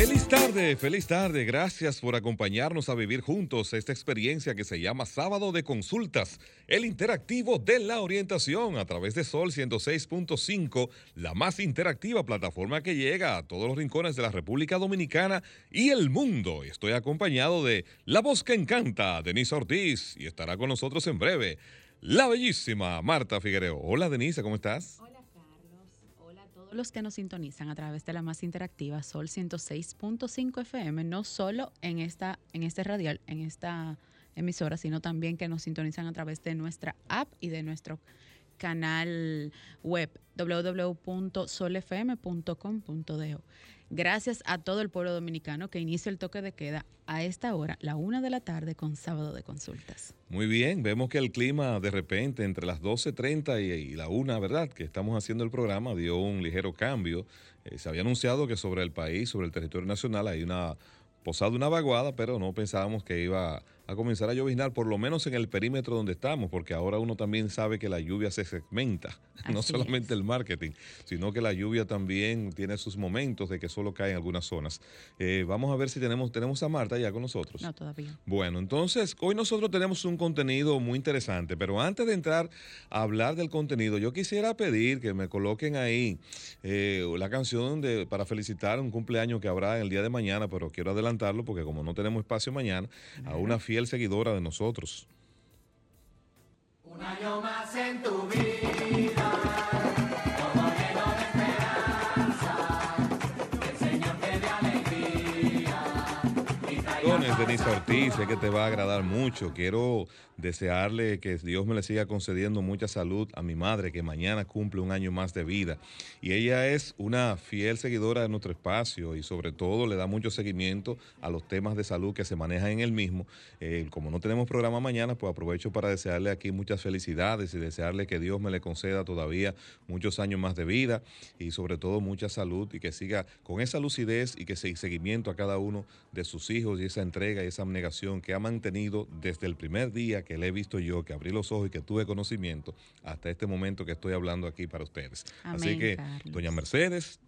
Feliz tarde, feliz tarde. Gracias por acompañarnos a vivir juntos esta experiencia que se llama Sábado de Consultas, el interactivo de la orientación a través de Sol 106.5, la más interactiva plataforma que llega a todos los rincones de la República Dominicana y el mundo. Estoy acompañado de la voz que encanta, Denise Ortiz, y estará con nosotros en breve la bellísima Marta Figuereo. Hola Denise, ¿cómo estás? Hola los que nos sintonizan a través de la más interactiva Sol 106.5 FM, no solo en, esta, en este radial, en esta emisora, sino también que nos sintonizan a través de nuestra app y de nuestro canal web www.solfm.com.de. Gracias a todo el pueblo dominicano que inicia el toque de queda a esta hora, la una de la tarde, con sábado de consultas. Muy bien, vemos que el clima de repente entre las 12.30 y, la una, ¿verdad? Que estamos haciendo el programa dio un ligero cambio. Eh, se había anunciado que sobre el país, sobre el territorio nacional, hay una posada, una vaguada, pero no pensábamos que iba a comenzar a lloviznar, por lo menos en el perímetro donde estamos, porque ahora uno también sabe que la lluvia se segmenta, no solamente el marketing, sino que la lluvia también tiene sus momentos de que solo cae en algunas zonas. Eh, vamos a ver si tenemos, tenemos a Marta ya con nosotros. No, todavía. Bueno, entonces, hoy nosotros tenemos un contenido muy interesante, pero antes de entrar a hablar del contenido, yo quisiera pedir que me coloquen ahí eh, la canción de, para felicitar un cumpleaños que habrá en el día de mañana, pero quiero adelantarlo porque como no tenemos espacio mañana, a una fiesta seguidora de nosotros. Un año más en tu vida. Denise Ortiz, sé que te va a agradar mucho. Quiero desearle que Dios me le siga concediendo mucha salud a mi madre, que mañana cumple un año más de vida. Y ella es una fiel seguidora de nuestro espacio y sobre todo le da mucho seguimiento a los temas de salud que se manejan en el mismo. Eh, como no tenemos programa mañana, pues aprovecho para desearle aquí muchas felicidades y desearle que Dios me le conceda todavía muchos años más de vida y sobre todo mucha salud y que siga con esa lucidez y que siga seguimiento a cada uno de sus hijos y esa entrega y esa abnegación que ha mantenido desde el primer día que le he visto yo, que abrí los ojos y que tuve conocimiento, hasta este momento que estoy hablando aquí para ustedes. Así que, doña Mercedes,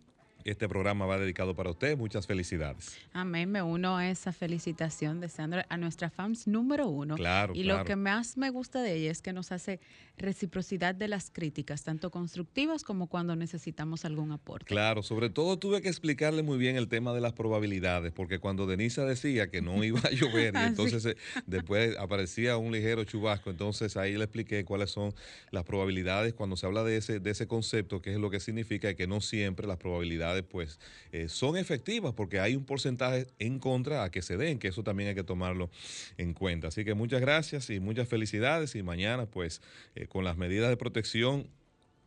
este programa va dedicado para usted. Muchas felicidades. Amén. Me uno a esa felicitación deseando a nuestra fans número uno. Claro. Y lo que más me gusta de ella es que nos hace reciprocidad de las críticas, tanto constructivas como cuando necesitamos algún aporte. Claro, sobre todo tuve que explicarle muy bien el tema de las probabilidades, porque cuando Denisa decía que no iba a llover y ah, entonces eh, después aparecía un ligero chubasco, entonces ahí le expliqué cuáles son las probabilidades cuando se habla de ese, de ese concepto, qué es lo que significa y que no siempre las probabilidades pues eh, son efectivas porque hay un porcentaje en contra a que se den, que eso también hay que tomarlo en cuenta. Así que muchas gracias y muchas felicidades y mañana pues eh, con las medidas de protección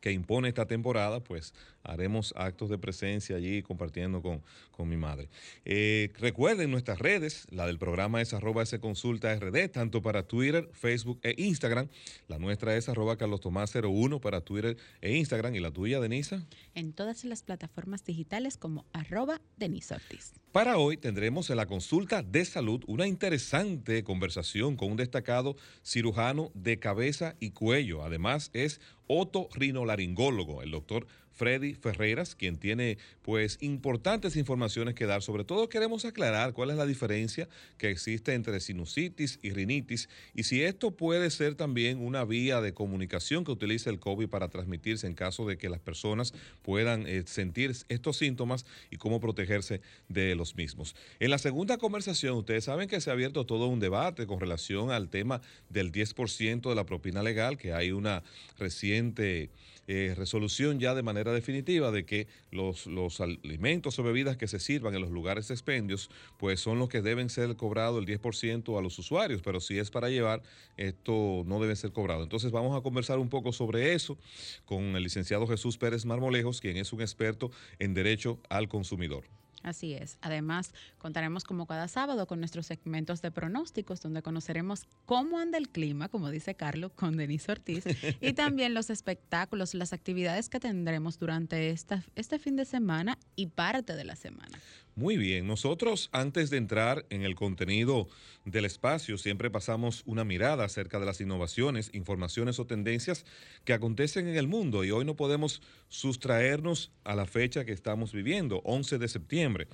que impone esta temporada, pues haremos actos de presencia allí compartiendo con, con mi madre. Eh, recuerden nuestras redes, la del programa es arroba ese consulta rd, tanto para Twitter, Facebook e Instagram. La nuestra es arroba Carlos Tomás 01 para Twitter e Instagram. ¿Y la tuya, Denisa? En todas las plataformas digitales como arroba Denisa Ortiz. Para hoy tendremos en la consulta de salud una interesante conversación con un destacado cirujano de cabeza y cuello. Además es otorrinolaringólogo, el doctor Freddy Ferreras, quien tiene pues importantes informaciones que dar. Sobre todo queremos aclarar cuál es la diferencia que existe entre sinusitis y rinitis y si esto puede ser también una vía de comunicación que utiliza el COVID para transmitirse en caso de que las personas puedan eh, sentir estos síntomas y cómo protegerse de los mismos. En la segunda conversación, ustedes saben que se ha abierto todo un debate con relación al tema del 10% de la propina legal, que hay una reciente eh, resolución ya de manera definitiva de que los, los alimentos o bebidas que se sirvan en los lugares expendios, pues son los que deben ser cobrados el 10% a los usuarios, pero si es para llevar, esto no debe ser cobrado. Entonces vamos a conversar un poco sobre eso con el licenciado Jesús Pérez Marmolejos, quien es un experto en derecho al consumidor. Así es. Además, contaremos como cada sábado con nuestros segmentos de pronósticos, donde conoceremos cómo anda el clima, como dice Carlos, con Denise Ortiz, y también los espectáculos, las actividades que tendremos durante esta, este fin de semana y parte de la semana. Muy bien, nosotros antes de entrar en el contenido del espacio siempre pasamos una mirada acerca de las innovaciones, informaciones o tendencias que acontecen en el mundo y hoy no podemos sustraernos a la fecha que estamos viviendo, 11 de septiembre.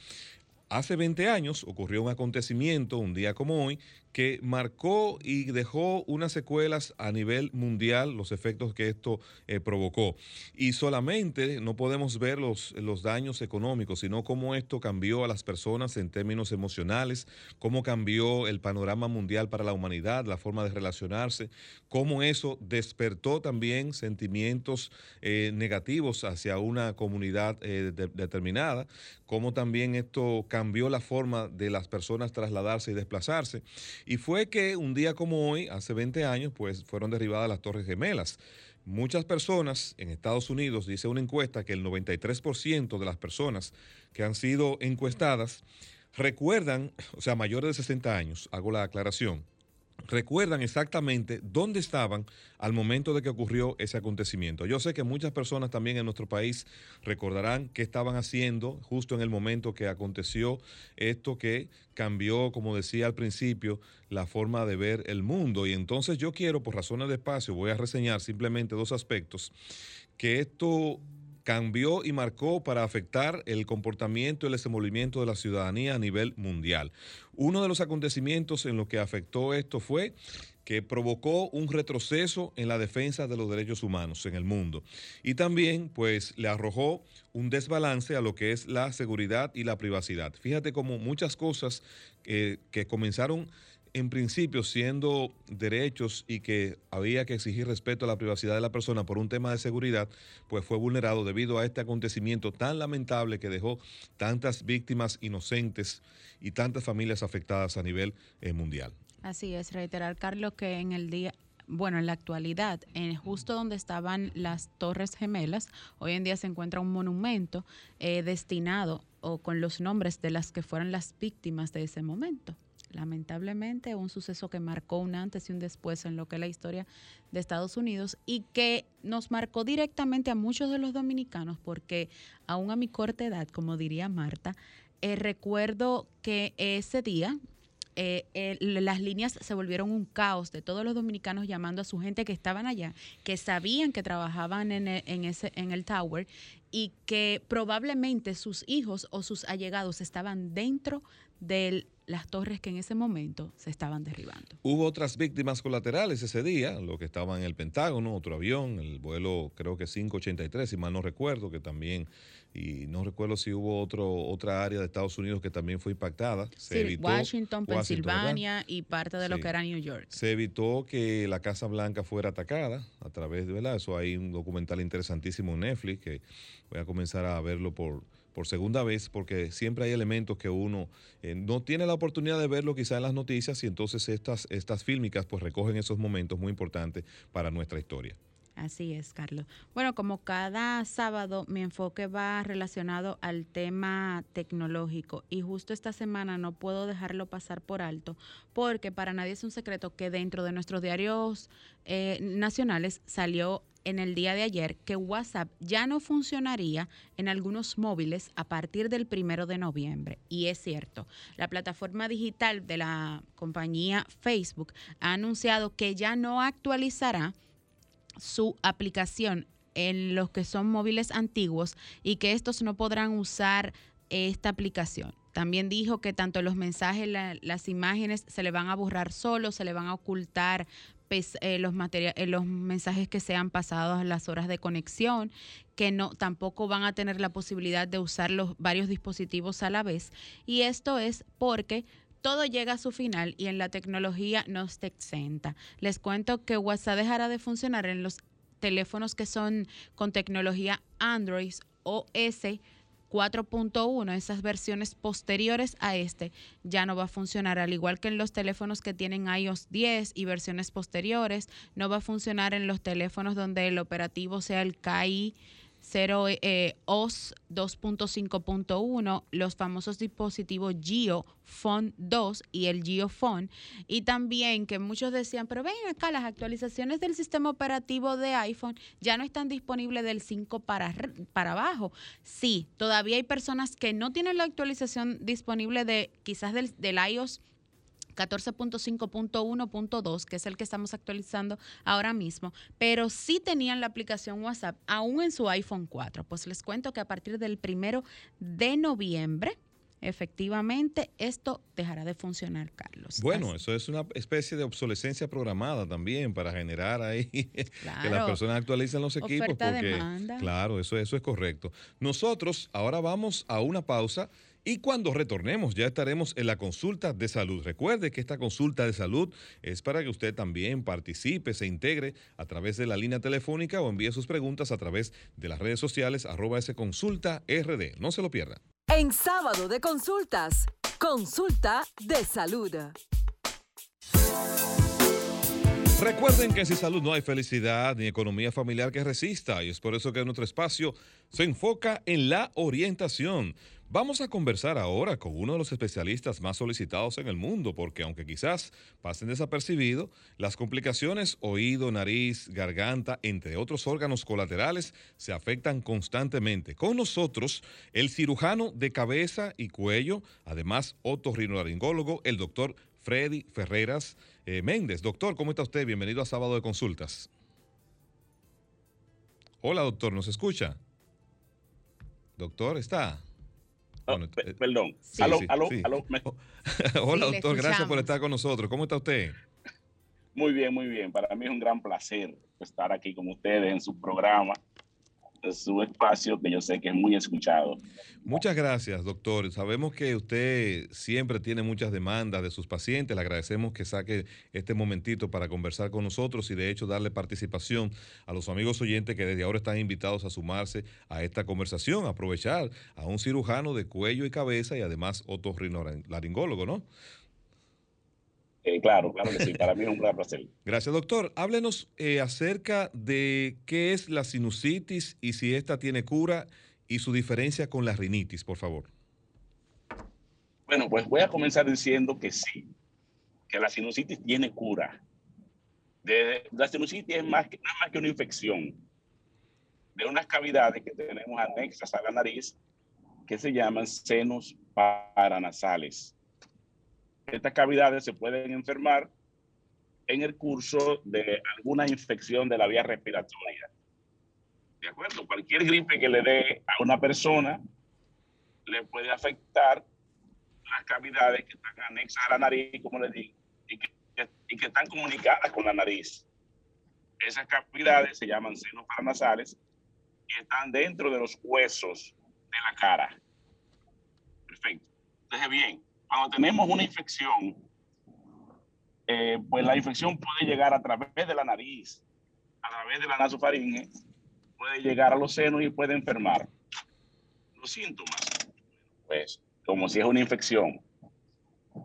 Hace 20 años ocurrió un acontecimiento, un día como hoy, que marcó y dejó unas secuelas a nivel mundial, los efectos que esto eh, provocó. Y solamente no podemos ver los, los daños económicos, sino cómo esto cambió a las personas en términos emocionales, cómo cambió el panorama mundial para la humanidad, la forma de relacionarse, cómo eso despertó también sentimientos eh, negativos hacia una comunidad eh, determinada, cómo también esto cambió la forma de las personas trasladarse y desplazarse. Y fue que un día como hoy, hace 20 años, pues fueron derribadas las Torres Gemelas. Muchas personas en Estados Unidos, dice una encuesta, que el 93% de las personas que han sido encuestadas recuerdan, o sea, mayores de 60 años, hago la aclaración, recuerdan exactamente dónde estaban al momento de que ocurrió ese acontecimiento. Yo sé que muchas personas también en nuestro país recordarán qué estaban haciendo justo en el momento que aconteció esto que cambió, como decía al principio, la forma de ver el mundo. Y entonces yo quiero, por razones de espacio, voy a reseñar simplemente dos aspectos, que esto cambió y marcó para afectar el comportamiento y el desenvolvimiento de la ciudadanía a nivel mundial. Uno de los acontecimientos en lo que afectó esto fue que provocó un retroceso en la defensa de los derechos humanos en el mundo. Y también, pues, le arrojó un desbalance a lo que es la seguridad y la privacidad. Fíjate cómo muchas cosas que comenzaron en principio siendo derechos y que había que exigir respeto a la privacidad de la persona por un tema de seguridad, pues fue vulnerado debido a este acontecimiento tan lamentable que dejó tantas víctimas inocentes y tantas familias afectadas a nivel eh, mundial. Así es, reiterar, Carlos, que en el día, bueno, en la actualidad, en justo donde estaban las Torres Gemelas, hoy en día se encuentra un monumento eh, destinado o con los nombres de las que fueron las víctimas de ese momento lamentablemente un suceso que marcó un antes y un después en lo que es la historia de Estados Unidos y que nos marcó directamente a muchos de los dominicanos porque aún a mi corta edad, como diría Marta, eh, recuerdo que ese día eh, las líneas se volvieron un caos de todos los dominicanos llamando a su gente que estaban allá, que sabían que trabajaban en e, ese, en el tower y que probablemente sus hijos o sus allegados estaban dentro de las torres que en ese momento se estaban derribando. Hubo otras víctimas colaterales ese día, lo que estaba en el Pentágono, otro avión, el vuelo creo que 583, si mal no recuerdo, que también, y no recuerdo si hubo otro, otra área de Estados Unidos que también fue impactada. sí, Washington, Pensilvania y parte de lo que era New York. Se evitó que la Casa Blanca fuera atacada a través de, ¿verdad? Eso hay un documental interesantísimo en Netflix que voy a comenzar a verlo por por segunda vez, porque siempre hay elementos que uno eh, no tiene la oportunidad de verlo quizá en las noticias y entonces estas, estas fílmicas pues recogen esos momentos muy importantes para nuestra historia. Así es, Carlos. Bueno, como cada sábado mi enfoque va relacionado al tema tecnológico y justo esta semana no puedo dejarlo pasar por alto porque para nadie es un secreto que dentro de nuestros diarios eh, nacionales salió en el día de ayer que WhatsApp ya no funcionaría en algunos móviles a partir del primero de noviembre. Y es cierto, la plataforma digital de la compañía Facebook ha anunciado que ya no actualizará su aplicación en los que son móviles antiguos y que estos no podrán usar esta aplicación. También dijo que tanto los mensajes, las imágenes se le van a borrar solo, se le van a ocultar eh, los, eh, los mensajes que sean pasados a las horas de conexión, que no tampoco van a tener la posibilidad de usar los varios dispositivos a la vez. Y esto es porque todo llega a su final y en la tecnología no está exenta. Les cuento que WhatsApp dejará de funcionar en los teléfonos que son con tecnología Android OS 4.1, esas versiones posteriores a este, ya no va a funcionar. Al igual que en los teléfonos que tienen iOS 10 y versiones posteriores, no va a funcionar en los teléfonos donde el operativo sea el KI 0 eh, OS 2.5.1, los famosos dispositivos Geo Phone 2 y el Geo Phone. Y también que muchos decían, pero ven acá, las actualizaciones del sistema operativo de iPhone ya no están disponibles del 5 para, para abajo. Sí, todavía hay personas que no tienen la actualización disponible de quizás del, del iOS 14.5.1.2, que es el que estamos actualizando ahora mismo, pero sí tenían la aplicación WhatsApp aún en su iPhone 4. Pues les cuento que a partir del primero de noviembre, efectivamente esto dejará de funcionar, Carlos. Bueno, eso es una especie de obsolescencia programada también para generar ahí que las personas actualicen los equipos. porque, claro, eso, eso es correcto. Nosotros ahora vamos a una pausa. Y cuando retornemos ya estaremos en la consulta de salud. Recuerde que esta consulta de salud es para que usted también participe, se integre a través de la línea telefónica o envíe sus preguntas a través de las redes sociales arroba ese consulta rd. No se lo pierda. En sábado de consultas, consulta de salud. Recuerden que sin salud no hay felicidad ni economía familiar que resista y es por eso que nuestro espacio se enfoca en la orientación. Vamos a conversar ahora con uno de los especialistas más solicitados en el mundo, porque aunque quizás pasen desapercibidos, las complicaciones oído, nariz, garganta, entre otros órganos colaterales, se afectan constantemente. Con nosotros, el cirujano de cabeza y cuello, además otorrinolaringólogo, el doctor Freddy Ferreras eh, Méndez. Doctor, ¿cómo está usted? Bienvenido a Sábado de Consultas. Hola, doctor, ¿nos escucha? Doctor, ¿está? Oh, eh, perdón. aló, aló, aló. Hola, doctor. Gracias por estar con nosotros. ¿Cómo está usted? Muy bien, muy bien. Para mí es un gran placer estar aquí con ustedes en su programa su espacio que yo sé que es muy escuchado. Muchas gracias, doctor. Sabemos que usted siempre tiene muchas demandas de sus pacientes. Le agradecemos que saque este momentito para conversar con nosotros y de hecho darle participación a los amigos oyentes que desde ahora están invitados a sumarse a esta conversación, aprovechar a un cirujano de cuello y cabeza y además otorrinolaringólogo, ¿no? Eh, claro, claro que sí, para mí es un gran placer. Gracias, doctor. Háblenos eh, acerca de qué es la sinusitis y si esta tiene cura y su diferencia con la rinitis, por favor. Bueno, pues voy a comenzar diciendo que sí, que la sinusitis tiene cura. la sinusitis es más que, no es más que una infección de unas cavidades que tenemos anexas a la nariz que se llaman senos paranasales estas cavidades se pueden enfermar en el curso de alguna infección de la vía respiratoria. ¿De acuerdo? Cualquier gripe que le dé a una persona le puede afectar las cavidades que están anexas a la nariz, como les digo, y que, están comunicadas con la nariz. Esas cavidades se llaman senos paranasales y están dentro de los huesos de la cara. Perfecto. Entonces, bien, cuando tenemos una infección, eh, pues la infección puede llegar a través de la nariz, a través de la nasofaringe, puede llegar a los senos y puede enfermar. Los síntomas, pues, como si es una infección.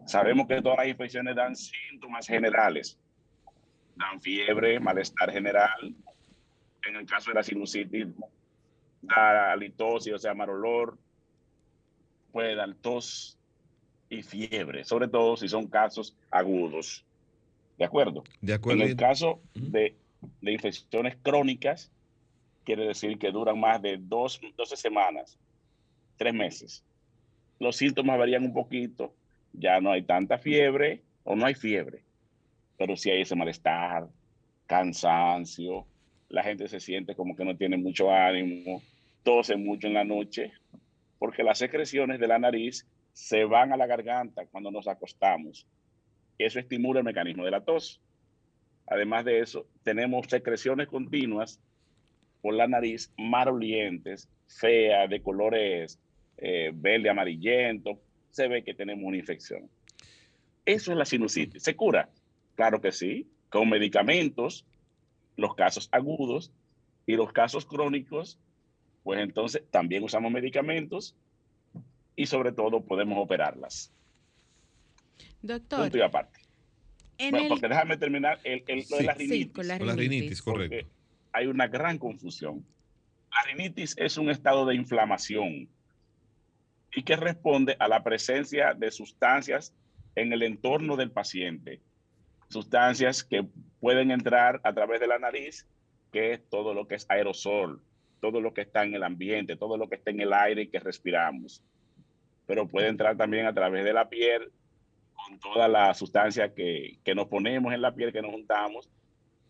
Sabemos que todas las infecciones dan síntomas generales. Dan fiebre, malestar general. En el caso de la sinusitis, da halitosis, o sea, mal olor. Puede dar tos, y fiebre, sobre todo si son casos agudos. ¿De acuerdo? De acuerdo. En el caso de, de infecciones crónicas, quiere decir que duran más de dos, 12 semanas, tres meses. Los síntomas varían un poquito, ya no hay tanta fiebre o no hay fiebre, pero sí hay ese malestar, cansancio, la gente se siente como que no tiene mucho ánimo, tose mucho en la noche, porque las secreciones de la nariz se van a la garganta cuando nos acostamos. Eso estimula el mecanismo de la tos. Además de eso, tenemos secreciones continuas por la nariz marolientes, feas, de colores eh, verde, amarillento. Se ve que tenemos una infección. Eso es la sinusitis. ¿Se cura? Claro que sí, con medicamentos, los casos agudos, Y los casos crónicos, pues entonces también usamos medicamentos y sobre todo podemos operarlas. Doctor. Punto y aparte. Bueno, porque déjame terminar el, el, lo de la rinitis. Sí, con la Con la rinitis. rinitis, correcto. Hay una gran confusión. La rinitis es un estado de inflamación y que responde a la presencia de sustancias en el entorno del paciente. Sustancias que pueden entrar a través de la nariz, que es todo lo que es aerosol, todo lo que está en el ambiente, todo lo que está en el aire que respiramos. Pero puede entrar también a través de la piel, con todas las sustancias que, que nos ponemos en la piel, que nos juntamos.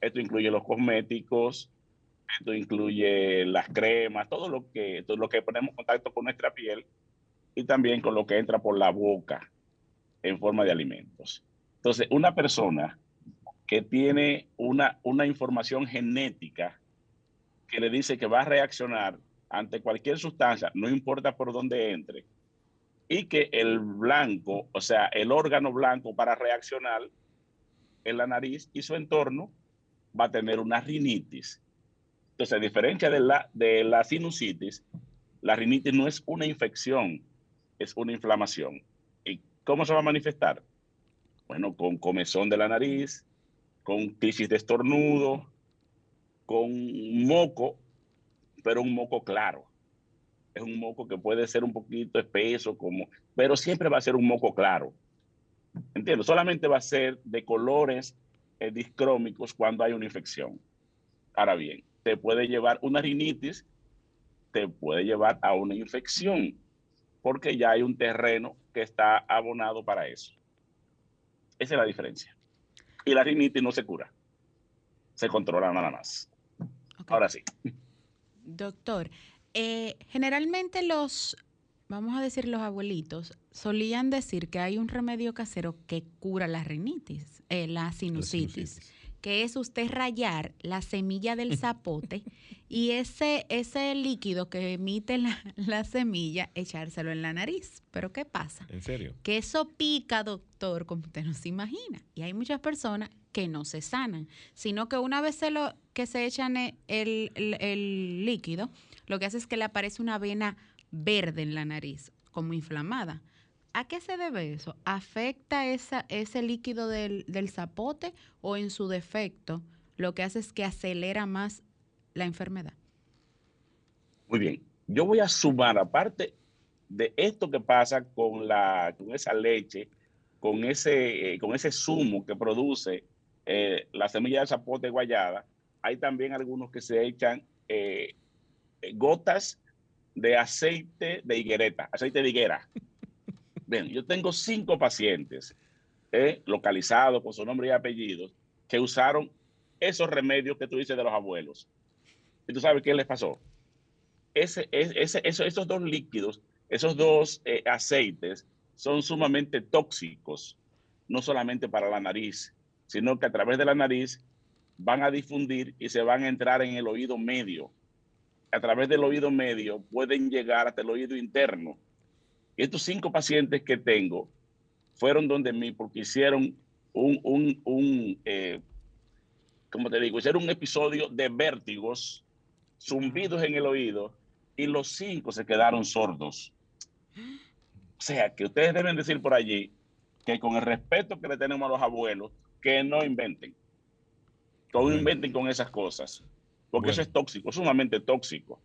Esto incluye los cosméticos, esto incluye las cremas, todo lo que, todo lo que ponemos en contacto con nuestra piel y también con lo que entra por la boca en forma de alimentos. Entonces, una persona que tiene una, una información genética que le dice que va a reaccionar ante cualquier sustancia, no importa por dónde entre, y que el blanco, o sea, el órgano blanco para reaccionar en la nariz y su entorno va a tener una rinitis. Entonces, a diferencia de la, de la sinusitis, la rinitis no es una infección, es una inflamación. ¿Y cómo se va a manifestar? Bueno, con comezón de la nariz, con crisis de estornudo, con moco, pero un moco claro. Es un moco que puede ser un poquito espeso, como, pero siempre va a ser un moco claro. Entiendo, solamente va a ser de colores eh, discrómicos cuando hay una infección. Ahora bien, te puede llevar una rinitis, te puede llevar a una infección, porque ya hay un terreno que está abonado para eso. Esa es la diferencia. Y la rinitis no se cura, se controla nada más. Ahora sí. Doctor, eh, generalmente los, vamos a decir los abuelitos, solían decir que hay un remedio casero que cura la rinitis, eh, la La sinusitis, que es usted rayar la semilla del zapote y ese, ese líquido que emite la, la semilla, echárselo en la nariz. Pero ¿qué pasa? ¿En serio? que eso pica, doctor, como usted no se imagina. Y hay muchas personas que no se sanan, sino que una vez se lo, que se echan e- el, el- el líquido, lo que hace es que le aparece una vena verde en la nariz, como inflamada. ¿A qué se debe eso? ¿Afecta esa, ese líquido del, del zapote o en su defecto lo que hace es que acelera más la enfermedad? Muy bien. Yo voy a sumar, aparte de esto que pasa con, la, con esa leche, con ese, eh, con ese zumo que produce eh, la semilla de zapote guayada, hay también algunos que se echan eh, gotas de aceite de higuereta, aceite de higuera. Bien, yo tengo cinco pacientes eh, localizados con su nombre y apellidos que usaron esos remedios que tú dices de los abuelos. ¿Y tú sabes qué les pasó? ese, es- ese, eso- esos dos líquidos, esos dos eh, aceites son sumamente tóxicos, no solamente para la nariz, sino que a través de la nariz van a difundir y se van a entrar en el oído medio. A través del oído medio pueden llegar hasta el oído interno. Estos cinco pacientes que tengo fueron donde mí porque hicieron un, un, un eh, como te digo, hicieron un episodio de vértigos, zumbidos en el oído, y los cinco se quedaron sordos. O sea, que ustedes deben decir por allí que con el respeto que le tenemos a los abuelos, que no inventen. Que no inventen con esas cosas. Porque Bueno. eso es tóxico, sumamente tóxico.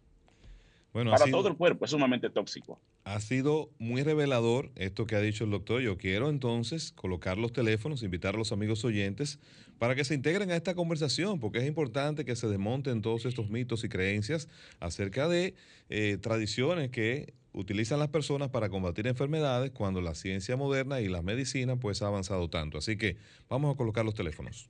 Bueno, Para sido- todo el cuerpo es sumamente tóxico. Ha sido muy revelador esto que ha dicho el doctor. Yo quiero entonces colocar los teléfonos, invitar a los amigos oyentes para que se integren a esta conversación, porque es importante que se desmonten todos estos mitos y creencias acerca de eh, tradiciones que utilizan las personas para combatir enfermedades cuando la ciencia moderna y la medicina pues ha avanzado tanto. Así que vamos a colocar los teléfonos.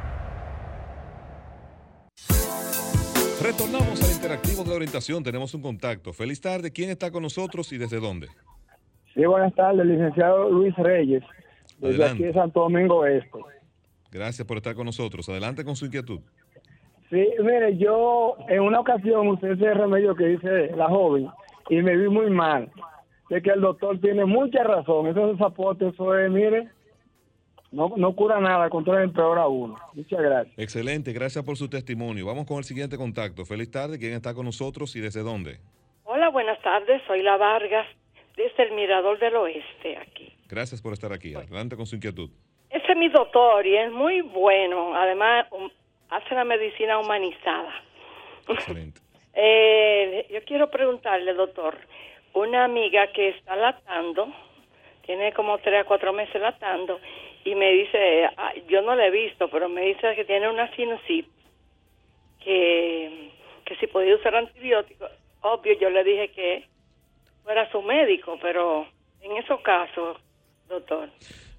Retornamos al interactivo de orientación. Tenemos un contacto. Feliz tarde. ¿Quién está con nosotros y desde dónde? Sí, buenas tardes, licenciado Luis Reyes, desde Adelante. aquí de Santo Domingo Este. Gracias por estar con nosotros. Adelante con su inquietud. Sí, mire, yo en una ocasión usé ese remedio que dice la joven y me vi muy mal. Sé que el doctor tiene mucha razón. Esos zapotes, eso es, mire, no, no cura nada, al contrario, empeora a uno. Muchas gracias. Excelente. Gracias por su testimonio. Vamos con el siguiente contacto. Feliz tarde. ¿Quién está con nosotros y desde dónde? Hola, buenas tardes. Soy La Vargas, desde el Mirador del Oeste, aquí. Gracias por estar aquí. Adelante con su inquietud. Ese es mi doctor y es muy bueno. Además, um, hace la medicina humanizada. Excelente. Eh, yo quiero preguntarle, doctor, una amiga que está latando, tiene como tres a cuatro meses latando, y me dice, ah, yo no la he visto, pero me dice que tiene una sinusitis, que, que si podía usar antibióticos. Obvio, yo le dije que fuera su médico, pero en esos casos, doctor.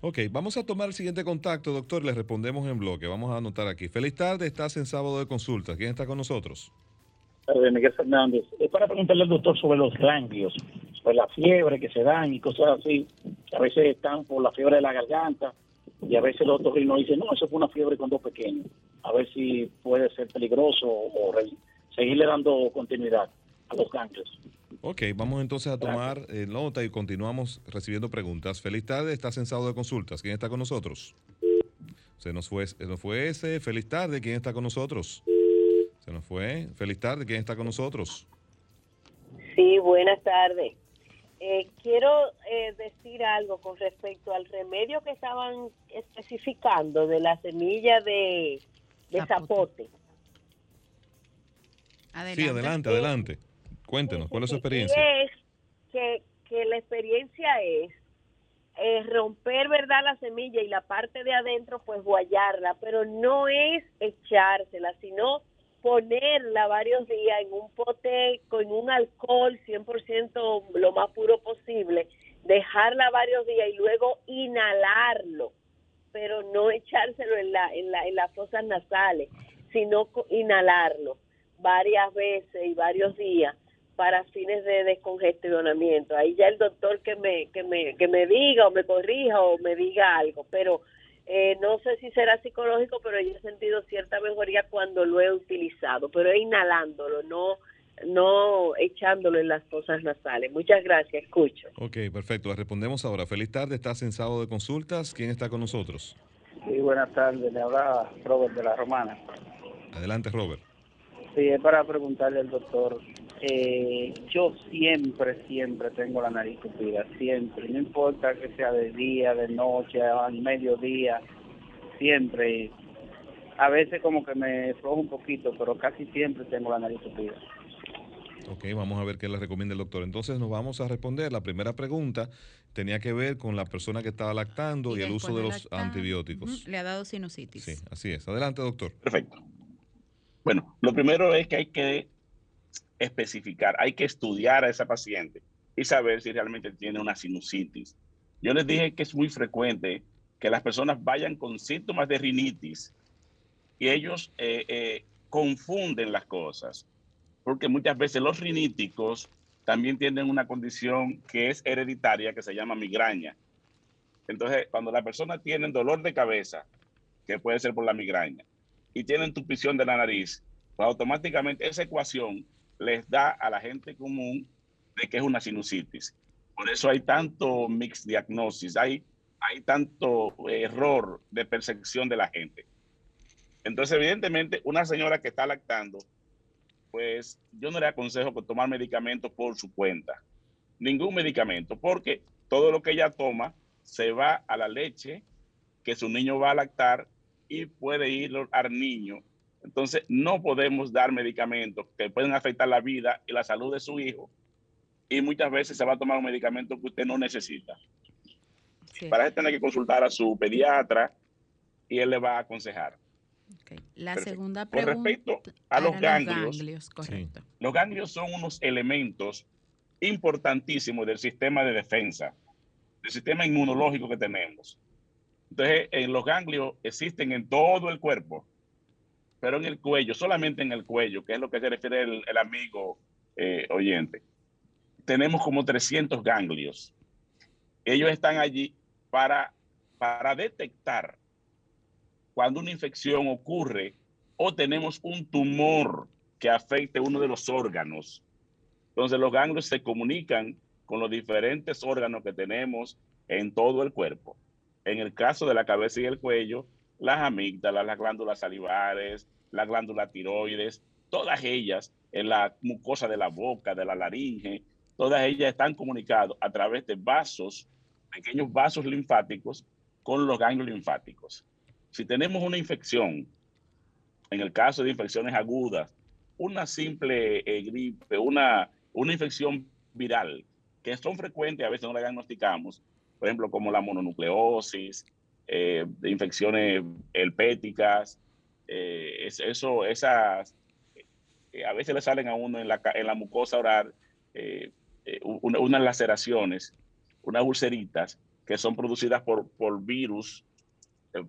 Ok, vamos a tomar el siguiente contacto, doctor. Le respondemos en bloque. Vamos a anotar aquí. Feliz tarde. Estás en sábado de consulta. ¿Quién está con nosotros? Miguel Fernández. Es para preguntarle al doctor sobre los ganglios, sobre la fiebre que se dan y cosas así. que A veces están por la fiebre de la garganta y a veces los otorrinos dicen, no, eso fue una fiebre cuando pequeño. A ver si puede ser peligroso o re- seguirle dando continuidad a los ganglios. Ok, vamos entonces a tomar eh, nota y continuamos recibiendo preguntas. Feliz tarde. Estás en sábado de consultas. ¿Quién está con nosotros? Se nos fue, se nos fue ese. Feliz tarde. ¿Quién está con nosotros? Se nos fue. Feliz tarde. ¿Quién está con nosotros? Sí, buenas tardes. Eh, quiero eh, decir algo con respecto al remedio que estaban especificando de la semilla de, de zapote. Sí, adelante, adelante. Cuéntenos, ¿cuál es su experiencia? Y es que, que la experiencia es eh, romper, ¿verdad?, la semilla y la parte de adentro, pues guayarla, pero no es echársela, sino ponerla varios días en un pote con un alcohol 100% lo más puro posible, dejarla varios días y luego inhalarlo, pero no echárselo en, la, en, la, en las fosas nasales, sino inhalarlo varias veces y varios días para fines de descongestionamiento. Ahí ya el doctor que me, que me, que me diga o me corrija o me diga algo, pero eh, no sé si será psicológico, pero yo he sentido cierta mejoría cuando lo he utilizado, pero es inhalándolo, no no echándolo en las fosas nasales. Muchas gracias, escucho. Ok, perfecto. Respondemos ahora. Feliz tarde. Estás en sábado de consultas. ¿Quién está con nosotros? Sí, buenas tardes, le habla Robert de la Romana. Adelante, Robert. Sí, es para preguntarle al doctor. Eh, yo siempre, siempre tengo la nariz tupida, siempre. No importa que sea de día, de noche, al mediodía, siempre. A veces como que me flojo un poquito, pero casi siempre tengo la nariz tupida. Ok, vamos a ver qué le recomienda el doctor. Entonces nos vamos a responder. La primera pregunta tenía que ver con la persona que estaba lactando y, el uso de los antibióticos. Le ha dado sinusitis. Sí, así es. Adelante, doctor. Perfecto. Bueno, lo primero es que hay que especificar, hay que estudiar a esa paciente y saber si realmente tiene una sinusitis. Yo les dije que es muy frecuente que las personas vayan con síntomas de rinitis y ellos eh, eh, confunden las cosas, porque muchas veces los riníticos también tienen una condición que es hereditaria que se llama migraña. Entonces, cuando la persona tiene dolor de cabeza, que puede ser por la migraña, y tienen tupición de la nariz, pues automáticamente esa ecuación les da a la gente común de que es una sinusitis. Por eso hay tanto mix diagnosis, hay, hay tanto error de percepción de la gente. Entonces, evidentemente, una señora que está lactando, pues yo no le aconsejo que tomar medicamentos por su cuenta. Ningún medicamento, porque todo lo que ella toma se va a la leche que su niño va a lactar y puede ir al niño. Entonces, no podemos dar medicamentos que pueden afectar la vida y la salud de su hijo. Y muchas veces se va a tomar un medicamento que usted no necesita. Para eso tiene que consultar a su pediatra y él le va a aconsejar. La Perfecto. segunda Con pregunta. respecto a los era ganglios, correcto. los ganglios son unos elementos importantísimos del sistema de defensa, del sistema inmunológico que tenemos. Entonces, en los ganglios existen en todo el cuerpo. Pero en el cuello, solamente en el cuello, que es lo que se refiere el, amigo eh, oyente, tenemos como 300 ganglios. Ellos están allí para, para detectar cuando una infección ocurre o tenemos un tumor que afecte uno de los órganos. Entonces los ganglios se comunican con los diferentes órganos que tenemos en todo el cuerpo. En el caso de la cabeza y el cuello, las amígdalas, las glándulas salivares, la glándula tiroides, todas ellas en la mucosa de la boca, de la laringe, todas ellas están comunicadas a través de vasos, pequeños vasos linfáticos con los ganglios linfáticos. Si tenemos una infección, en el caso de infecciones agudas, una simple eh, gripe, una, una infección viral, que son frecuentes, a veces no la diagnosticamos, por ejemplo, como la mononucleosis, eh, de infecciones herpéticas, eh, eso, esas, eh, a veces le salen a uno en la, mucosa oral eh, una- unas laceraciones, unas ulceritas que son producidas por, por virus,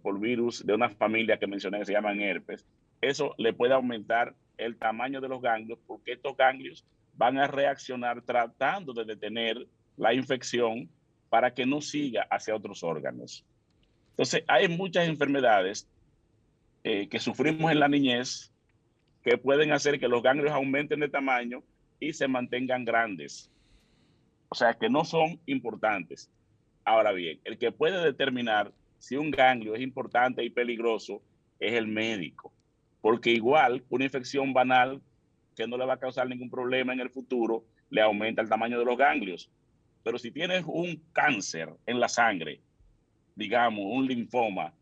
por virus de una familia que mencioné que se llaman herpes. Eso le puede aumentar el tamaño de los ganglios porque estos ganglios van a reaccionar tratando de detener la infección para que no siga hacia otros órganos. Entonces, hay muchas enfermedades eh, que sufrimos en la niñez que pueden hacer que los ganglios aumenten de tamaño y se mantengan grandes. O sea, que no son importantes. Ahora bien, el que puede determinar si un ganglio es importante y peligroso es el médico. Porque igual una infección banal que no le va a causar ningún problema en el futuro, le aumenta el tamaño de los ganglios. Pero si tienes un cáncer en la sangre, digamos, un linfoma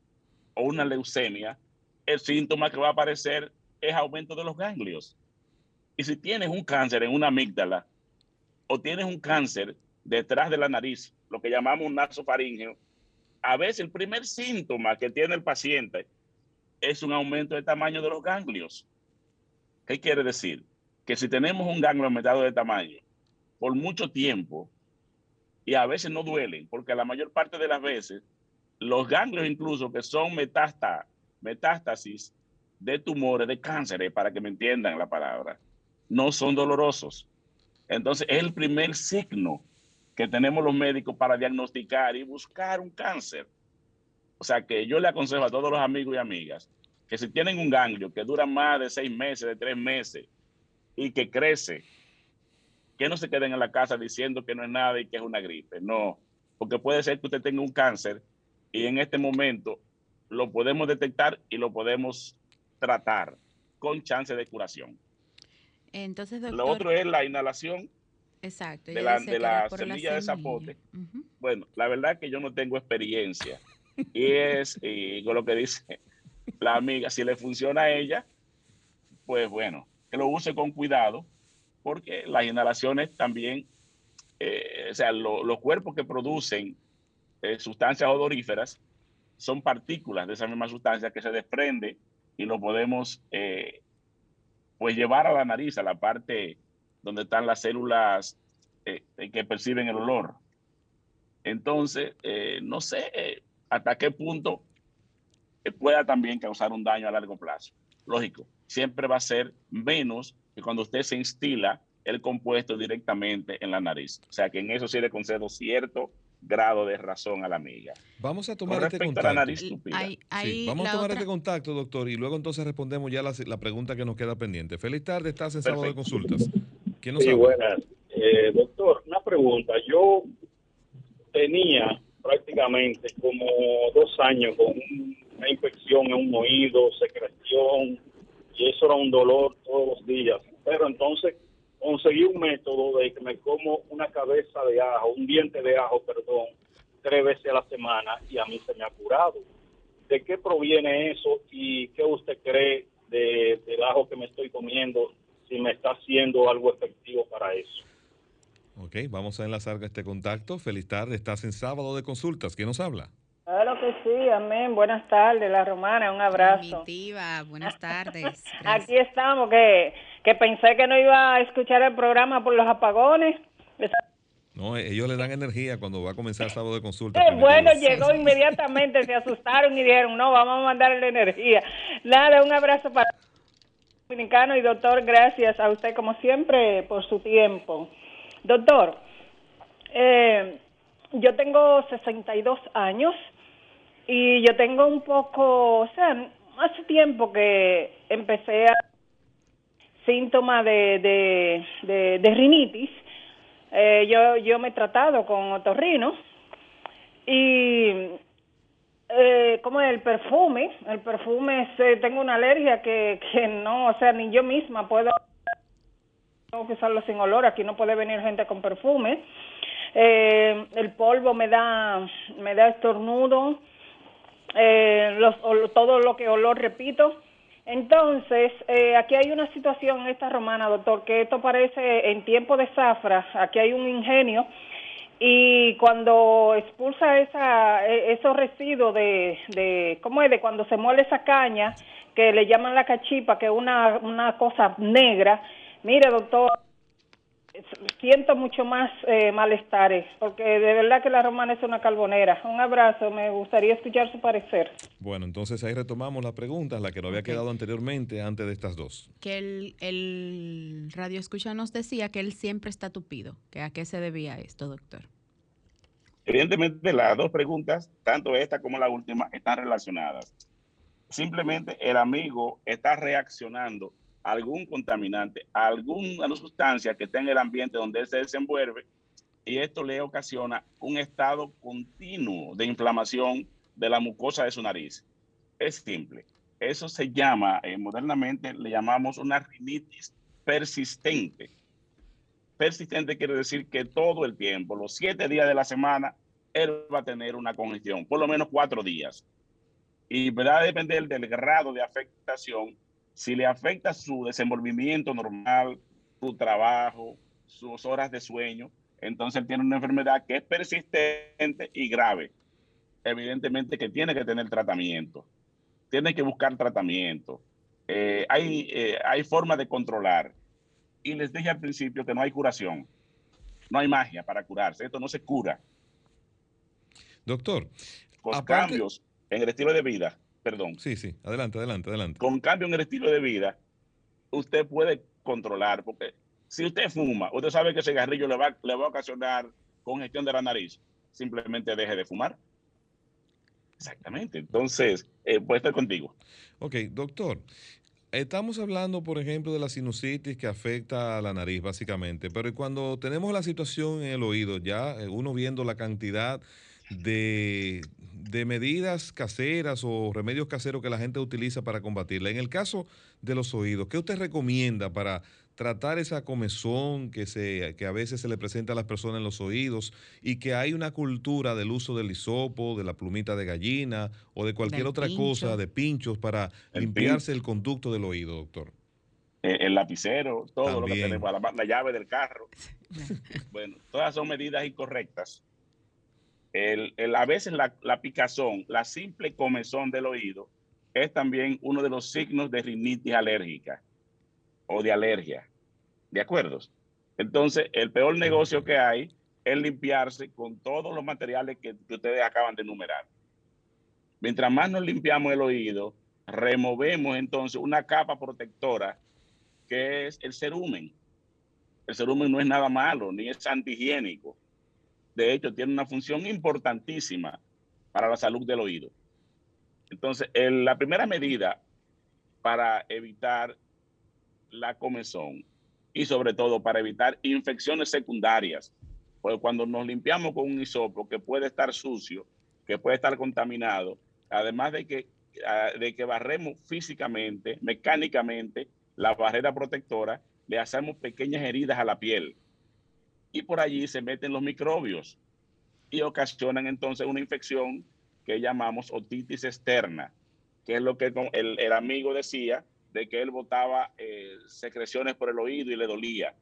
o una leucemia, el síntoma que va a aparecer es aumento de los ganglios. Y si tienes un cáncer en una amígdala o tienes un cáncer detrás de la nariz, lo que llamamos un nasofaríngeo, a veces el primer síntoma que tiene el paciente es un aumento de tamaño de los ganglios. ¿Qué quiere decir? Que si tenemos un ganglio aumentado de tamaño por mucho tiempo y a veces no duelen, porque la mayor parte de las veces los ganglios incluso que son metásta- metástasis de tumores, de cánceres, para que me entiendan la palabra, no son dolorosos. Entonces es el primer signo que tenemos los médicos para diagnosticar y buscar un cáncer. O sea que yo le aconsejo a todos los amigos y amigas que si tienen un ganglio que dura más de seis meses, de tres meses y que crece, que no se queden en la casa diciendo que no es nada y que es una gripe. No, porque puede ser que usted tenga un cáncer y en este momento lo podemos detectar y lo podemos tratar con chance de curación. Entonces, doctor. Lo otro es la inhalación Exacto. de la, de la semilla de zapote. Bueno, la verdad que yo no tengo experiencia. Y es, y con lo que dice la amiga, si le funciona a ella, pues bueno, que lo use con cuidado, porque las inhalaciones también, eh, o sea, lo- los cuerpos que producen eh, sustancias odoríferas son partículas de esa misma sustancia que se desprende y lo podemos eh, pues llevar a la nariz, a la parte donde están las células eh, que perciben el olor. Entonces, no sé hasta qué punto pueda también causar un daño a largo plazo. Lógico, siempre va a ser menos que cuando usted se instila el compuesto directamente en la nariz. O sea que en eso sí le concedo cierto grado de razón a la amiga. Vamos a Con tomar este respecto a la contacto. nariz tupida. Hay- Sí, hay vamos a tomar otra- este contacto, doctor, y luego entonces respondemos ya la, la pregunta que nos queda pendiente. Feliz tarde, estás en sábado de consultas. ¿Quién nos Sí, habla? buenas. Eh, doctor, una pregunta. Yo tenía prácticamente como dos años con un- una infección en un oído, secreción, y eso era un dolor todos los días. Pero entonces conseguí un método de que me como una cabeza de ajo, un diente de ajo, perdón, tres veces a la semana y a mí se me ha curado. ¿De qué proviene eso y qué usted cree de, del ajo que me estoy comiendo? Si me está haciendo algo efectivo para eso. Ok, vamos a enlazar este contacto. Feliz tarde, estás en sábado de consultas. ¿Quién nos habla? Claro que sí, amén. Buenas tardes, la romana, un abrazo. Primitiva, buenas tardes. Aquí estamos, que, que pensé que no iba a escuchar el programa por los apagones. No, ellos le dan energía cuando va a comenzar el sábado de consulta. Primitivo. bueno, llegó inmediatamente, se asustaron y dijeron, no, vamos a mandarle energía. Nada, un abrazo para dominicano y doctor, gracias a usted como siempre por su tiempo. Doctor, eh, yo tengo 62 años y yo tengo un poco, o sea, hace tiempo que empecé a síntomas de, de, de, rinitis. Eh, yo, yo me he tratado con otorrino y eh, como el perfume, el perfume, se- tengo una alergia que, que no, o sea, ni yo misma puedo tengo que usarlo sin olor, aquí no puede venir gente con perfume. Eh, el polvo me da, me da estornudo, eh, los, todo lo que olor repito. Entonces, eh, aquí hay una situación en esta romana, doctor, que esto parece en tiempo de zafra, aquí hay un ingenio y cuando expulsa esa, e- esos residuos de, de, ¿cómo es? De cuando se muele esa caña, que le llaman la cachipa, que es una, una cosa negra, mire doctor, siento mucho más eh, malestares, porque de verdad que la romana es una carbonera. Un abrazo, me gustaría escuchar su parecer. Bueno, entonces ahí retomamos las preguntas, la que no había quedado anteriormente antes de estas dos. Que el, el radio escucha nos decía que él siempre está tupido. Que ¿A qué se debía esto, doctor? Evidentemente, las dos preguntas, tanto esta como la última, están relacionadas. Simplemente el amigo está reaccionando algún contaminante, alguna sustancia que está en el ambiente donde él se desenvuelve, y esto le ocasiona un estado continuo de inflamación de la mucosa de su nariz. Es simple. Eso se llama, eh, modernamente le llamamos una rinitis persistente persistente quiere decir que todo el tiempo, los siete días de la semana, él va a tener una congestión, por lo menos cuatro días. Y va a depender del grado de afectación, si le afecta su desenvolvimiento normal, su trabajo, sus horas de sueño, entonces él tiene una enfermedad que es persistente y grave. Evidentemente que tiene que tener tratamiento, tiene que buscar tratamiento. Eh, hay, eh, hay formas de controlar y les dije al principio que no hay curación. No hay magia para curarse. Esto no se cura. Doctor, Con aparte- cambios en el estilo de vida, perdón. Sí, sí, adelante, adelante, adelante. Con cambios en el estilo de vida, usted puede controlar, porque si usted fuma, usted sabe que ese cigarrillo le va, le va a ocasionar congestión de la nariz, simplemente deje de fumar. Exactamente. Entonces, eh, puede estar contigo. Ok, doctor. Estamos hablando, por ejemplo, de la sinusitis que afecta a la nariz, básicamente, pero ¿y cuando tenemos la situación en el oído, ya eh, uno viendo la cantidad de, de medidas caseras o remedios caseros que la gente utiliza para combatirla. En el caso de los oídos, ¿qué usted recomienda para tratar esa comezón que, se, que a veces se le presenta a las personas en los oídos y que hay una cultura del uso del hisopo, de la plumita de gallina o de cualquier Del otra pincho. cosa, de pinchos para El limpiarse el conducto del oído, doctor? Eh, el lapicero, todo lo que tenemos, la, la llave del carro. bueno, todas son medidas incorrectas. A veces la, picazón, la simple comezón del oído, es también uno de los signos de rinitis alérgica o de alergia. ¿De acuerdo? Entonces, el peor negocio que hay es limpiarse con todos los materiales que, que ustedes acaban de enumerar. Mientras más nos limpiamos el oído, removemos entonces una capa protectora que es el cerumen. El cerumen no es nada malo, ni es antihigiénico. De hecho, tiene una función importantísima para la salud del oído. Entonces, la primera medida para evitar la comezón y sobre todo para evitar infecciones secundarias, porque cuando nos limpiamos con un hisopo que puede estar sucio, que puede estar contaminado, además de que, ah, de que barremos físicamente, mecánicamente, la barrera protectora, le hacemos pequeñas heridas a la piel y por allí se meten los microbios y ocasionan entonces una infección que llamamos otitis externa, que es lo que el, el amigo decía de que él botaba eh, secreciones por el oído y le dolía.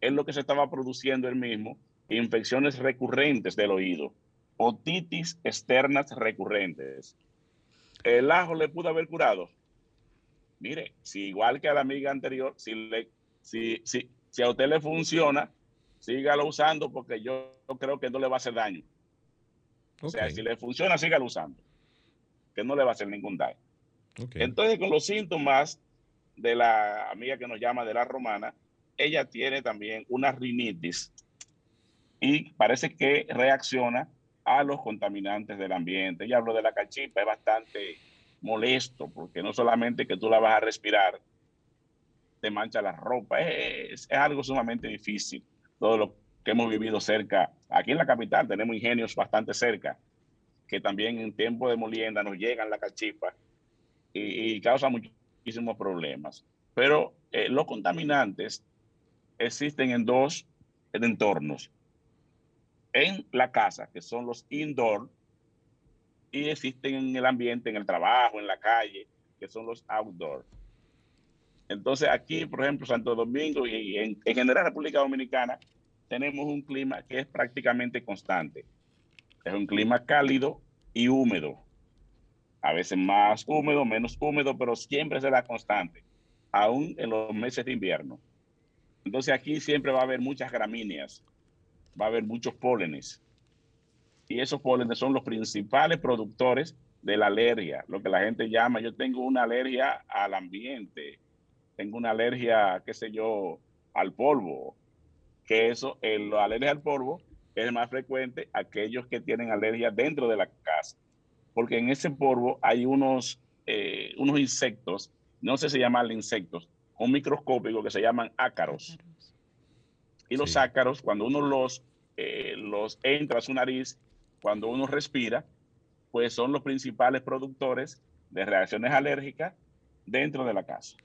Es lo que se estaba produciendo él mismo, infecciones recurrentes del oído, otitis externas recurrentes. ¿El ajo le pudo haber curado? Mire, si igual que a la amiga anterior, si, le, si, si, si a usted le funciona, sígalo usando porque yo creo que no le va a hacer daño. O sea, si le funciona, sígalo usando. Que no le va a hacer ningún daño. Entonces, con los síntomas de la amiga que nos llama de la romana, ella tiene también una rinitis y parece que reacciona a los contaminantes del ambiente. Ella habló de la cachipa, es bastante molesto porque no solamente que tú la vas a respirar, te mancha la ropa, es, es algo sumamente difícil. Todo lo que hemos vivido cerca, aquí en la capital tenemos ingenios bastante cerca, que también en tiempo de molienda nos llegan la cachipa y, y causa muchísimos problemas. Pero eh, los contaminantes existen en dos entornos. En la casa, que son los indoor, y existen en el ambiente, en el trabajo, en la calle, que son los outdoor. Entonces aquí, por ejemplo, Santo Domingo y en, en general República Dominicana, tenemos un clima que es prácticamente constante. Es un clima cálido y húmedo. A veces más húmedo, menos húmedo, pero siempre será constante, aún en los meses de invierno. Entonces aquí siempre va a haber muchas gramíneas, va a haber muchos pólenes. Y esos pólenes son los principales productores de la alergia, lo que la gente llama, yo tengo una alergia al ambiente, tengo una alergia, qué sé yo, al polvo, que eso, el, la alergia al polvo es más frecuente aquellos que tienen alergia dentro de la casa, porque en ese polvo hay unos, eh, unos insectos, no sé si llaman insectos, un microscópico que se llaman ácaros. Y los Sí. ácaros, cuando uno los, eh, los entra a su nariz, cuando uno respira, pues son los principales productores de reacciones alérgicas dentro de la casa.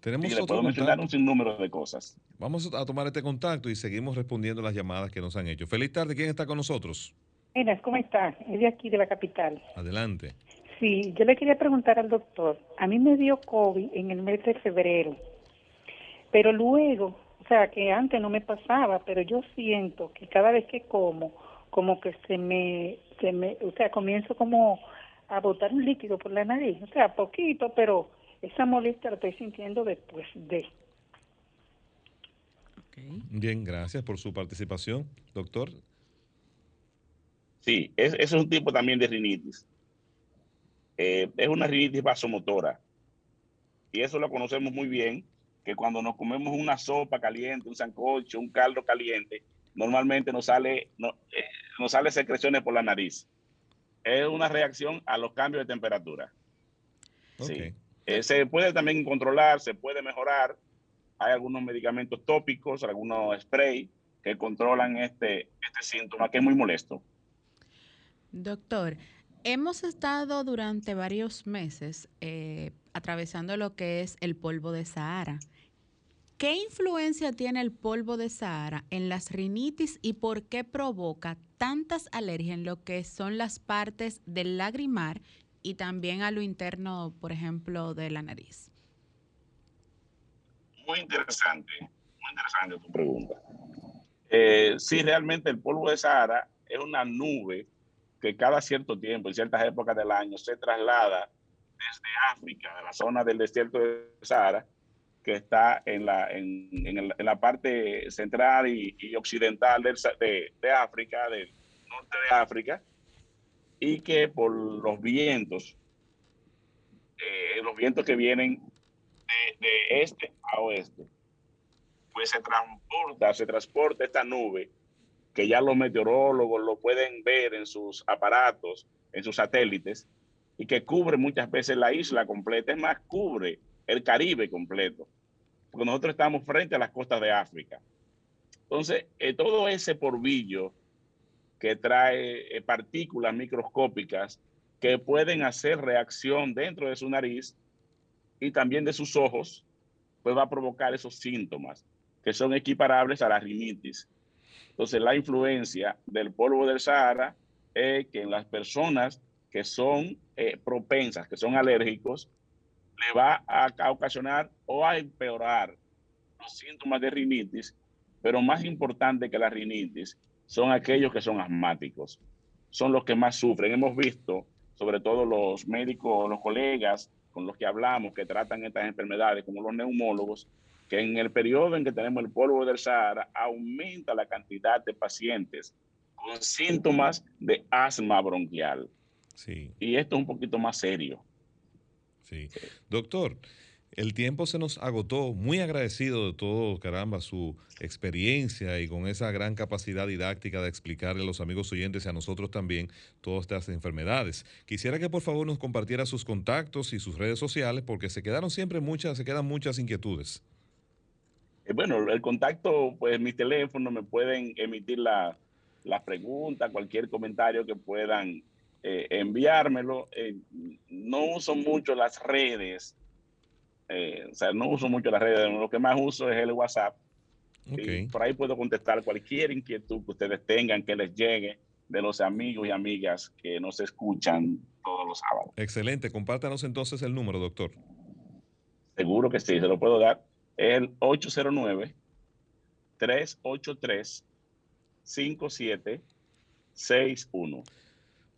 Tenemos Y le puedo mencionar un sinnúmero de cosas. Vamos a tomar este contacto y seguimos respondiendo las llamadas que nos han hecho. Feliz tarde, ¿quién está con nosotros? Buenas, ¿cómo está? Es de aquí, de la capital. Adelante. Sí, yo le quería preguntar al doctor. A mí me dio COVID en el mes de febrero, pero luego, o sea, que antes no me pasaba, pero yo siento que cada vez que como, como que se me, se me, o sea, comienzo como a botar un líquido por la nariz, o sea, poquito, pero esa molestia la estoy sintiendo después de. Bien, gracias por su participación, doctor. Sí, es, eso es un tipo también de rinitis. Eh, es una rinitis vasomotora. Y eso lo conocemos muy bien, que cuando nos comemos una sopa caliente, un sancocho, un caldo caliente, normalmente nos sale, no, eh, nos sale secreciones por la nariz. Es una reacción a los cambios de temperatura. Sí. Eh, se puede también controlar, se puede mejorar. Hay algunos medicamentos tópicos, algunos spray que controlan este, este síntoma que es muy molesto. Doctor, hemos estado durante varios meses eh, atravesando lo que es el polvo de Sahara. ¿Qué influencia tiene el polvo de Sahara en las rinitis y por qué provoca tantas alergias en lo que son las partes del lagrimar y también a lo interno, por ejemplo, de la nariz? Muy interesante, muy interesante tu pregunta. Eh, sí, realmente el polvo de Sahara es una nube que cada cierto tiempo, en ciertas épocas del año, se traslada desde África, de la zona del desierto de Sahara, que está en la, en, en en la parte central y, y occidental de, de África, del norte de África, y que por los vientos, eh, los vientos que vienen de, de este a oeste, pues se transporta, se transporta esta nube que ya los meteorólogos lo pueden ver en sus aparatos, en sus satélites, y que cubre muchas veces la isla completa, es más, cubre el Caribe completo, porque nosotros estamos frente a las costas de África. Entonces, eh, todo ese porvillo que trae eh, partículas microscópicas que pueden hacer reacción dentro de su nariz y también de sus ojos, pues va a provocar esos síntomas que son equiparables a la rinitis. Entonces, la influencia del polvo del Sahara es que en las personas que son eh, propensas, que son alérgicos, le va a, a ocasionar o a empeorar los síntomas de rinitis, pero más importante que la rinitis son aquellos que son asmáticos, son los que más sufren. Hemos visto, sobre todo los médicos, los colegas con los que hablamos que tratan estas enfermedades, como los neumólogos, que en el periodo en que tenemos el polvo del Sahara aumenta la cantidad de pacientes con síntomas de asma bronquial. Sí. Y esto es un poquito más serio. Sí. Doctor, el tiempo se nos agotó. Muy agradecido de todo, caramba, su experiencia y con esa gran capacidad didáctica de explicarle a los amigos oyentes y a nosotros también todas estas enfermedades. Quisiera que por favor nos compartiera sus contactos y sus redes sociales porque se quedaron siempre muchas, se quedan muchas inquietudes. Eh, Bueno, el contacto, pues mi teléfono, me pueden emitir la, la pregunta, cualquier comentario que puedan eh, enviármelo. Eh, no uso mucho las redes, eh, o sea, no uso mucho las redes, lo que más uso es el WhatsApp. Y por ahí puedo contestar cualquier inquietud que ustedes tengan que les llegue de los amigos y amigas que nos escuchan todos los sábados. Excelente. Compártanos entonces el número, doctor. Seguro que sí, se lo puedo dar. El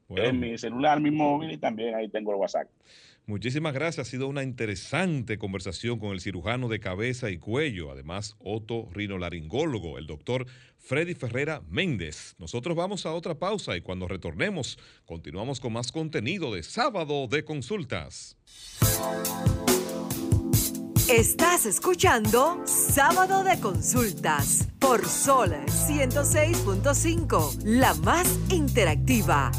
809-383-5761. Es mi celular, mi móvil y también ahí tengo el WhatsApp. Muchísimas gracias. Ha sido una interesante conversación con el cirujano de cabeza y cuello, además otorrinolaringólogo, el doctor Freddy Ferrera Méndez. Nosotros vamos a otra pausa y cuando retornemos continuamos con más contenido de sábado de consultas. Estás escuchando Sábado de Consultas por Sol 106.5, la más interactiva.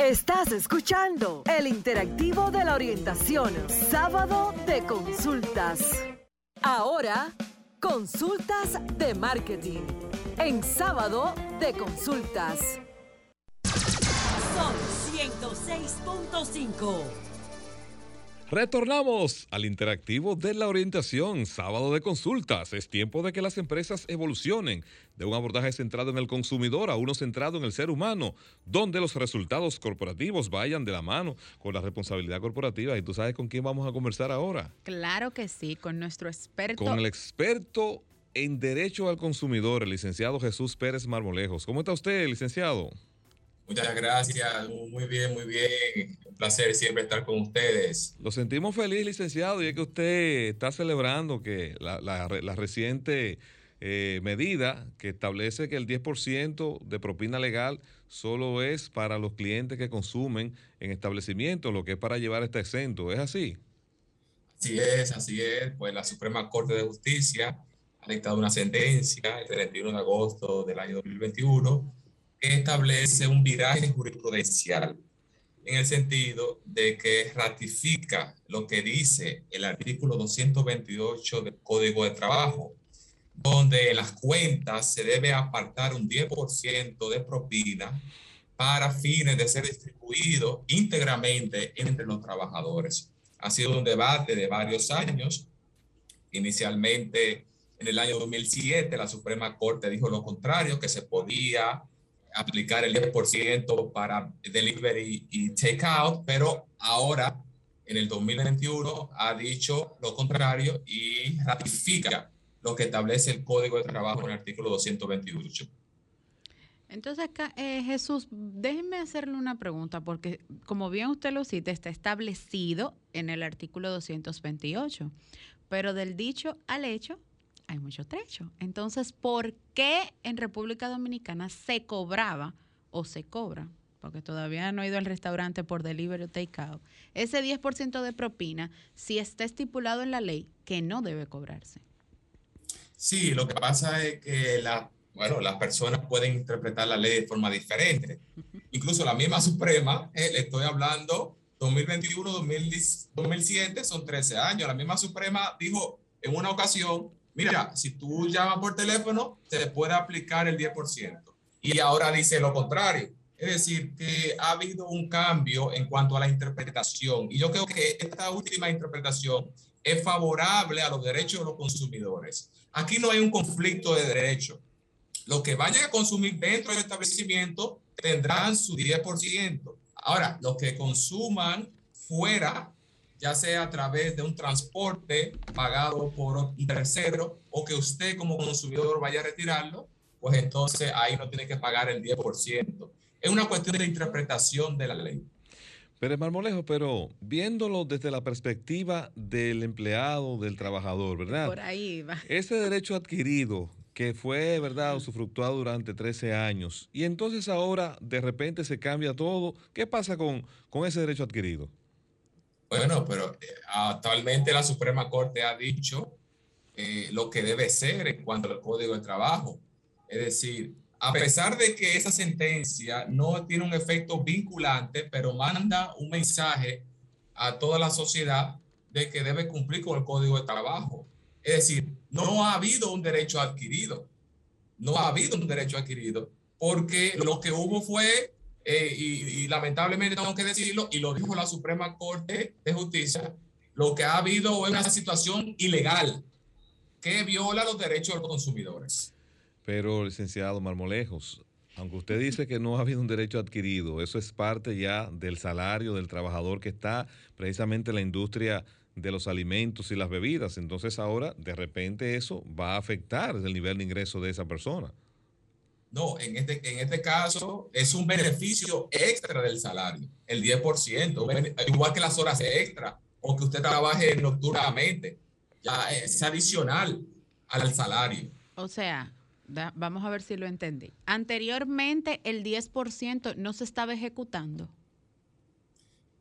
Estás escuchando el interactivo de la orientación, Sábado de Consultas. Ahora, consultas de marketing. En Sábado de Consultas. Son 106.5. Retornamos al interactivo de la orientación, sábado de consultas. Es tiempo de que las empresas evolucionen de un abordaje centrado en el consumidor a uno centrado en el ser humano, donde los resultados corporativos vayan de la mano con la responsabilidad corporativa. ¿Y tú sabes con quién vamos a conversar ahora? Claro que sí, con nuestro experto. Con el experto en Derecho al Consumidor, el licenciado Jesús Pérez Marmolejos. ¿Cómo está usted, licenciado? Muchas gracias, muy bien, muy bien. Un placer siempre estar con ustedes. Lo sentimos feliz, licenciado, y es que usted está celebrando que la, la- la reciente eh, medida que establece que el 10% de propina legal solo es para los clientes que consumen en establecimientos, lo que es para llevar este exento. ¿Es así? Así es, así es. Pues la Suprema Corte de Justicia ha dictado una sentencia el 31 de agosto del año 2021 que establece un viraje jurisprudencial en el sentido de que ratifica lo que dice el artículo 228 del Código de Trabajo, donde en las cuentas se debe apartar un 10% de propina para fines de ser distribuido íntegramente entre los trabajadores. Ha sido un debate de varios años. Inicialmente, en el año 2007, la Suprema Corte dijo lo contrario, que se podía aplicar el 10% para delivery y takeout, pero ahora, en el 2021, ha dicho lo contrario y ratifica lo que establece el Código de Trabajo en el artículo 228. Entonces, eh, Jesús, déjenme hacerle una pregunta, porque como bien usted lo cita, está establecido en el artículo 228, pero del dicho al hecho hay mucho trecho. Entonces, ¿por qué en República Dominicana se cobraba o se cobra? Porque todavía no he ido al restaurante por delivery o takeout. Ese 10% de propina, si está estipulado en la ley, que no debe cobrarse. Sí, lo que pasa es que la, bueno, las personas pueden interpretar la ley de forma diferente. Incluso la misma Suprema, eh, le estoy hablando 2021, 2010 2007, son 13 años. La misma Suprema dijo en una ocasión, mira, si tú llamas por teléfono, te puede aplicar el 10%. Y ahora dice lo contrario. Es decir, que ha habido un cambio en cuanto a la interpretación. Y yo creo que esta última interpretación es favorable a los derechos de los consumidores. Aquí no hay un conflicto de derechos. Los que vayan a consumir dentro del establecimiento tendrán su 10%. Ahora, los que consuman fuera, ya sea a través de un transporte pagado por un tercero o que usted como consumidor vaya a retirarlo, pues entonces ahí no tiene que pagar el 10%. Es una cuestión de interpretación de la ley. Pero es marmolejo, pero viéndolo desde la perspectiva del empleado, del trabajador, ¿verdad? Por ahí va. Ese derecho adquirido que fue, ¿verdad?, usufructuado durante 13 años y entonces ahora de repente se cambia todo. ¿Qué pasa con, con ese derecho adquirido? Bueno, pero eh, actualmente la Suprema Corte ha dicho eh, lo que debe ser en cuanto al Código de Trabajo. Es decir, a pesar de que esa sentencia no tiene un efecto vinculante, pero manda un mensaje a toda la sociedad de que debe cumplir con el Código de Trabajo. Es decir, no ha habido un derecho adquirido. No ha habido un derecho adquirido porque lo que hubo fue, eh, y, y lamentablemente tengo que decirlo, y lo dijo la Suprema Corte de Justicia, lo que ha habido es una situación ilegal que viola los derechos de los consumidores. Pero, licenciado Marmolejos, aunque usted dice que no ha habido un derecho adquirido, eso es parte ya del salario del trabajador que está precisamente en la industria de los alimentos y las bebidas. Entonces ahora, de repente, eso va a afectar el nivel de ingreso de esa persona. No, en este, en este caso es un beneficio extra del salario, el 10%, un bene- igual que las horas extra o que usted trabaje nocturnamente, ya es adicional al salario. O sea, da- vamos a ver si lo entendí. Anteriormente el 10% no se estaba ejecutando.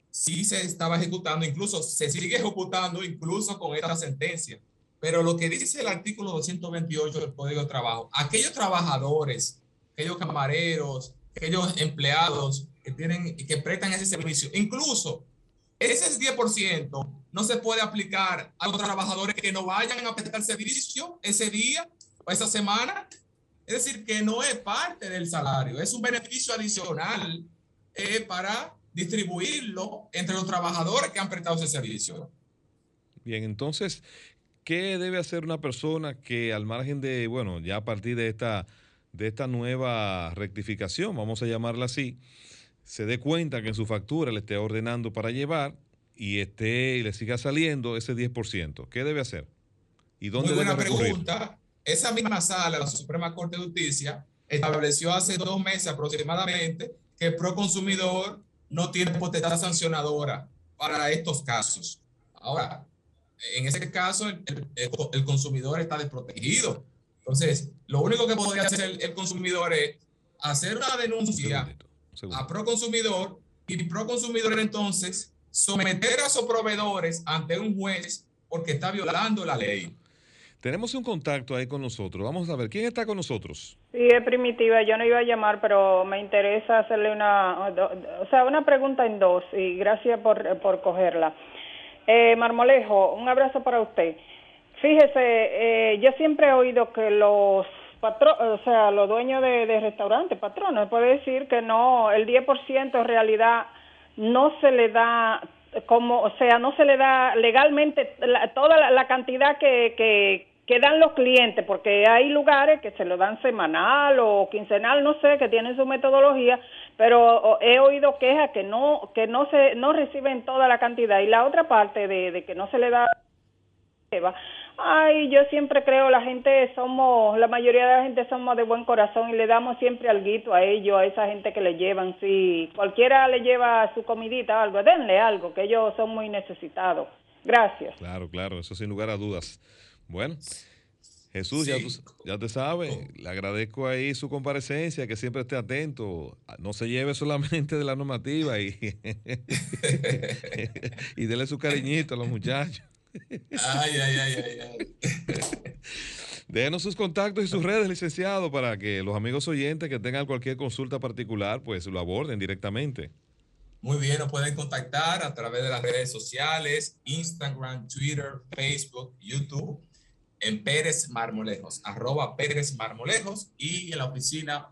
sí se estaba ejecutando, incluso se sigue ejecutando incluso con esta sentencia. Pero lo que dice el artículo 228 del Código de Trabajo, aquellos trabajadores, aquellos camareros, aquellos empleados que tienen que prestan ese servicio, incluso ese 10% no se puede aplicar a los trabajadores que no vayan a prestar servicio ese día o esa semana. Es decir, que no es parte del salario, es un beneficio adicional eh, para distribuirlo entre los trabajadores que han prestado ese servicio. Bien, entonces, ¿qué debe hacer una persona que al margen de, bueno, ya a partir de esta, de esta nueva rectificación, vamos a llamarla así, se dé cuenta que en su factura le esté ordenando para llevar y esté y le siga saliendo ese 10%? ¿Qué debe hacer? ¿Y dónde Muy buena debe pregunta. Esa misma sala, la Suprema Corte de Justicia, estableció hace dos meses aproximadamente que el Proconsumidor no tiene potestad sancionadora para estos casos. Ahora, en ese caso, el, el- el consumidor está desprotegido. Entonces, lo único que podría hacer el, el consumidor es hacer una denuncia a Proconsumidor y Proconsumidor entonces someter a sus proveedores ante un juez porque está violando la ley. Tenemos un contacto ahí con nosotros. Vamos a ver, ¿quién está con nosotros? Sí, es primitiva. Yo no iba a llamar, pero me interesa hacerle una, o sea, una pregunta en dos y gracias por, por cogerla. Eh, Marmolejo, un abrazo para usted. Fíjese, eh, yo siempre he oído que los patro, o sea, los dueños de, de restaurantes, patronos, puede decir que no, el 10% en realidad no se le da como, o sea, no se le da legalmente la- toda la, la cantidad que, que, que dan los clientes, porque hay lugares que se lo dan semanal o quincenal, no sé, que tienen su metodología, pero he oído quejas que no que no se no reciben toda la cantidad y la otra parte de, de que no se le da Ay, yo siempre creo la gente somos, la mayoría de la gente somos de buen corazón y le damos siempre alguito a ellos, a esa gente que le llevan. Si cualquiera le lleva su comidita algo, denle algo, que ellos son muy necesitados. Gracias. Claro, claro, eso sin lugar a dudas. Bueno, Jesús, ya, tú, ya te sabes, le agradezco ahí su comparecencia, que siempre esté atento, no se lleve solamente de la normativa y, y dele su cariñito a los muchachos. Ay, ay, ay, ay, ay. Déjenos sus contactos y sus redes, licenciado, para que los amigos oyentes que tengan cualquier consulta particular, pues lo aborden directamente. Muy bien, nos pueden contactar a través de las redes sociales, Instagram, Twitter, Facebook, YouTube, en Pérez Marmolejos, arroba Pérez Marmolejos y en la oficina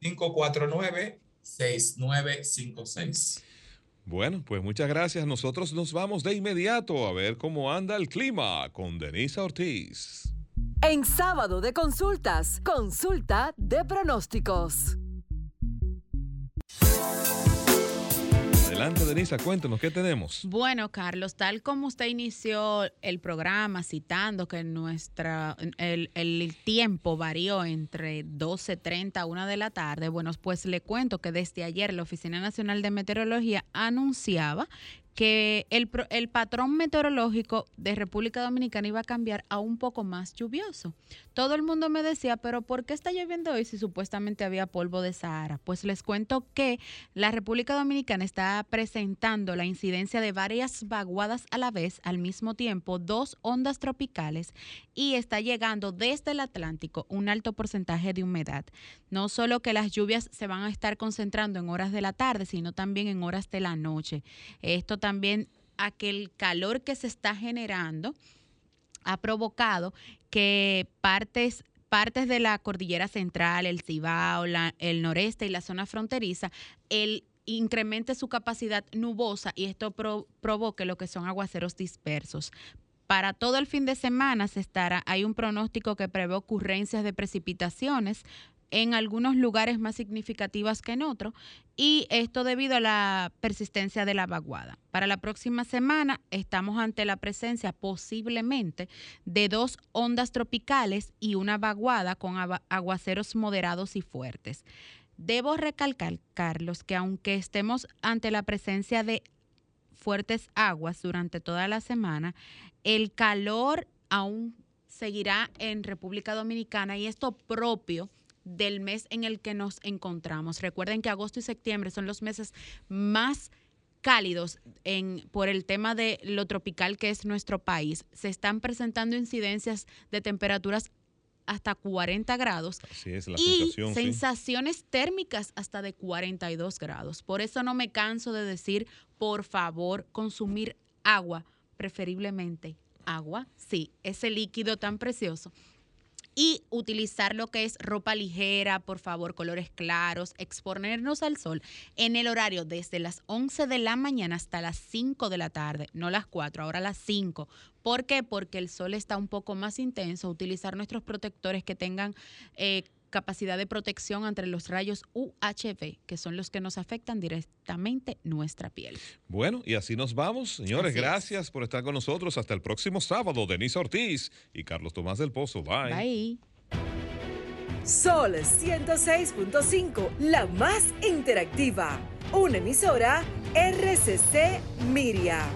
809-549-6956. Bueno, pues muchas gracias. Nosotros nos vamos de inmediato a ver cómo anda el clima con Denisa Ortiz. En sábado de consultas, consulta de pronósticos. Adelante. Denisa, cuéntenos, ¿qué tenemos? Bueno, Carlos, tal como usted inició el programa citando que nuestra el, el tiempo varió entre 12.30 a 1 de la tarde, bueno, pues le cuento que desde ayer la Oficina Nacional de Meteorología anunciaba que el, el patrón meteorológico de República Dominicana iba a cambiar a un poco más lluvioso. Todo el mundo me decía, pero ¿por qué está lloviendo hoy si supuestamente había polvo de Sahara? Pues les cuento que la República Dominicana está presentando la incidencia de varias vaguadas a la vez, al mismo tiempo, dos ondas tropicales y está llegando desde el Atlántico un alto porcentaje de humedad. No solo que las lluvias se van a estar concentrando en horas de la tarde, sino también en horas de la noche. Esto también a que el calor que se está generando ha provocado que partes partes de la cordillera central, el Cibao, el noreste y la zona fronteriza, el incremente su capacidad nubosa y esto pro- provoque lo que son aguaceros dispersos. Para todo el fin de semana se estará, hay un pronóstico que prevé ocurrencias de precipitaciones en algunos lugares más significativas que en otros y esto debido a la persistencia de la vaguada. Para la próxima semana estamos ante la presencia posiblemente de dos ondas tropicales y una vaguada con aguaceros moderados y fuertes. Debo recalcar, Carlos, que aunque estemos ante la presencia de fuertes aguas durante toda la semana, el calor aún seguirá en República Dominicana y esto propio del mes en el que nos encontramos. Recuerden que agosto y septiembre son los meses más cálidos en, por el tema de lo tropical que es nuestro país. Se están presentando incidencias de temperaturas hasta 40 grados Así es la y sí. sensaciones térmicas hasta de 42 grados. Por eso no me canso de decir, por favor, consumir agua, preferiblemente agua, sí, ese líquido tan precioso. Y utilizar lo que es ropa ligera, por favor, colores claros, exponernos al sol en el horario desde las 11 de la mañana hasta las 5 de la tarde, no las 4, ahora las 5. ¿Por qué? Porque el sol está un poco más intenso, utilizar nuestros protectores que tengan eh, capacidad de protección entre los rayos UHV, que son los que nos afectan directamente nuestra piel. Bueno, y así nos vamos. Señores, Así es. gracias por estar con nosotros. Hasta el próximo sábado. Denise Ortiz y Carlos Tomás del Pozo. Bye. Bye. Sol 106.5, la más interactiva. Una emisora RCC Miria.